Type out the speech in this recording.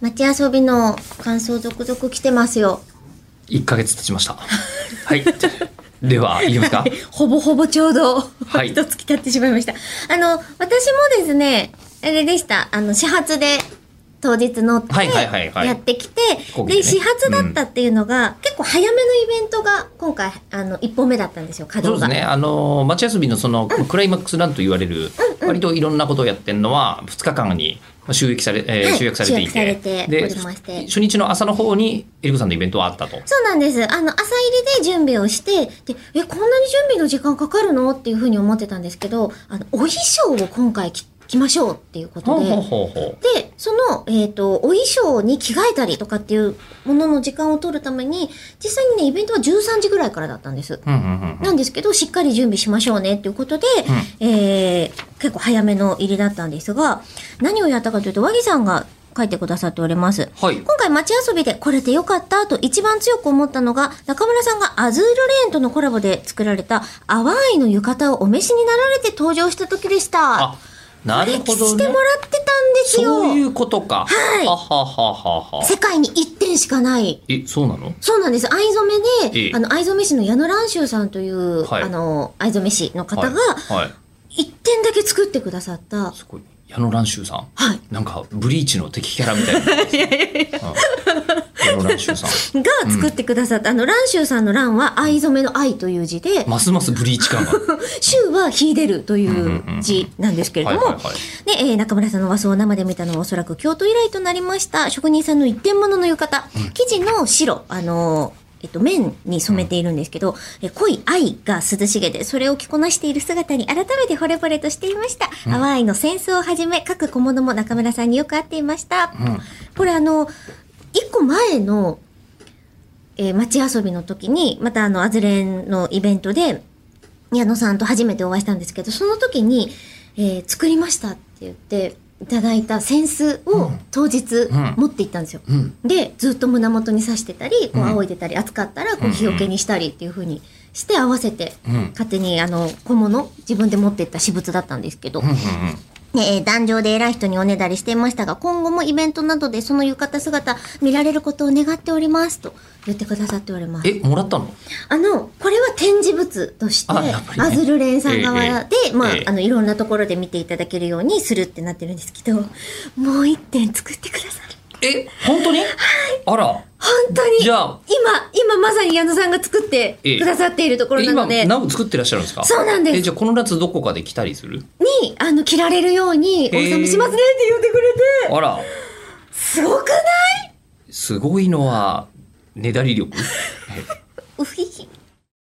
街遊びの感想続々来てますよ。1ヶ月経ちました。はい。では、いきますかほぼほぼちょうど、はい一月経ってしまいました。あの、私もですね、あれでした。あの、始発で当日乗って、はいはいはいはいやってきて、で始発だったっていうのが、結構早めのイベントが、今回、あの、一本目だったんですよ、稼働が。そうですね。あの、街遊びのその、クライマックスランと言われる、割といろんなことをやってるのは、2日間に収益され、えーはい集約されていて、ておりまして初日の朝の方に、エリコさんのイベントはあったと。そうなんです。あの、朝入りで準備をして、で、え、こんなに準備の時間かかるの？っていうふうに思ってたんですけど、あの、お衣装を今回着着ましょうっていうことで、ほうほうほう。で、その、えっ、と、お衣装に着替えたりとかっていうものの時間を取るために、実際にね、イベントは13時ぐらいからだったんです。うんうんうんなんですけど、しっかり準備しましょうねっていうことで、えー結構早めの入りだったんですが、何をやったかというと、和木さんが書いてくださっております。はい。今回街遊びで来れてよかったと一番強く思ったのが、中村さんがアズールレーンとのコラボで作られた淡いの浴衣をお召しになられて登場した時でした。あ、なるほどねしても。らってたんですよ。そういうことか。はいははははは。世界に一点しかない。え、そうなの？そうなんです。藍染めで、ええあの、藍染め師の矢野蘭州さんという、はいあの、藍染め師の方が、はい。はい。一点だけ作ってくださった、すごい。矢野蘭州さん。はい。なんか、ブリーチの敵キャラみたいな。いやいやいや。矢野蘭州さん。が作ってくださった、あの、蘭州さんの蘭は藍染めの藍という字で、ますますブリーチ感が。州は秀でるという字なんですけれども、中村さんの和装を生で見たのはおそらく京都以来となりました。職人さんの一点物の浴衣。生地の白、あのーえっと、面に染めているんですけど、え濃い愛が涼しげで、それを着こなしている姿に改めて惚れ惚れとしていました。淡いのセンスをはじめ、各小物も中村さんによく合っていました。うん。これあの、一個前の、えー街遊びの時に、またあの、アズレンのイベントで、矢野さんと初めてお会いしたんですけど、その時に、えー作りましたって言っていただいたセンスを当日ん持って行ったんですよ。うん。で、ずっと胸元に刺してたり、こううん仰いでたり、暑かったらこう日よけにしたりっていう風にして合わせて、うん勝手にあの、小物、自分で持ってった私物だったんですけど。ね、えー壇上で偉い人におねだりしていましたが、今後もイベントなどでその浴衣姿見られることを願っておりますと言ってくださっております。え、もらったの？あの、これは展示物として、ねアズルレンさん側で、ええまあ、ええあの、いろんなところで見ていただけるようにするってなってるんですけど、もう一点作ってくださる。え、本当に？あら。本当に。じゃあ。今、今まさに矢野さんが作ってええ。くださっているところなので、ナウ作ってらっしゃるんですか？そうなんです。え、じゃあこの夏どこかで来たりする？に、あの、着られるように、おえ納めしますねって言ってくれて、あら。すごくない？すごいのは、ねだり力？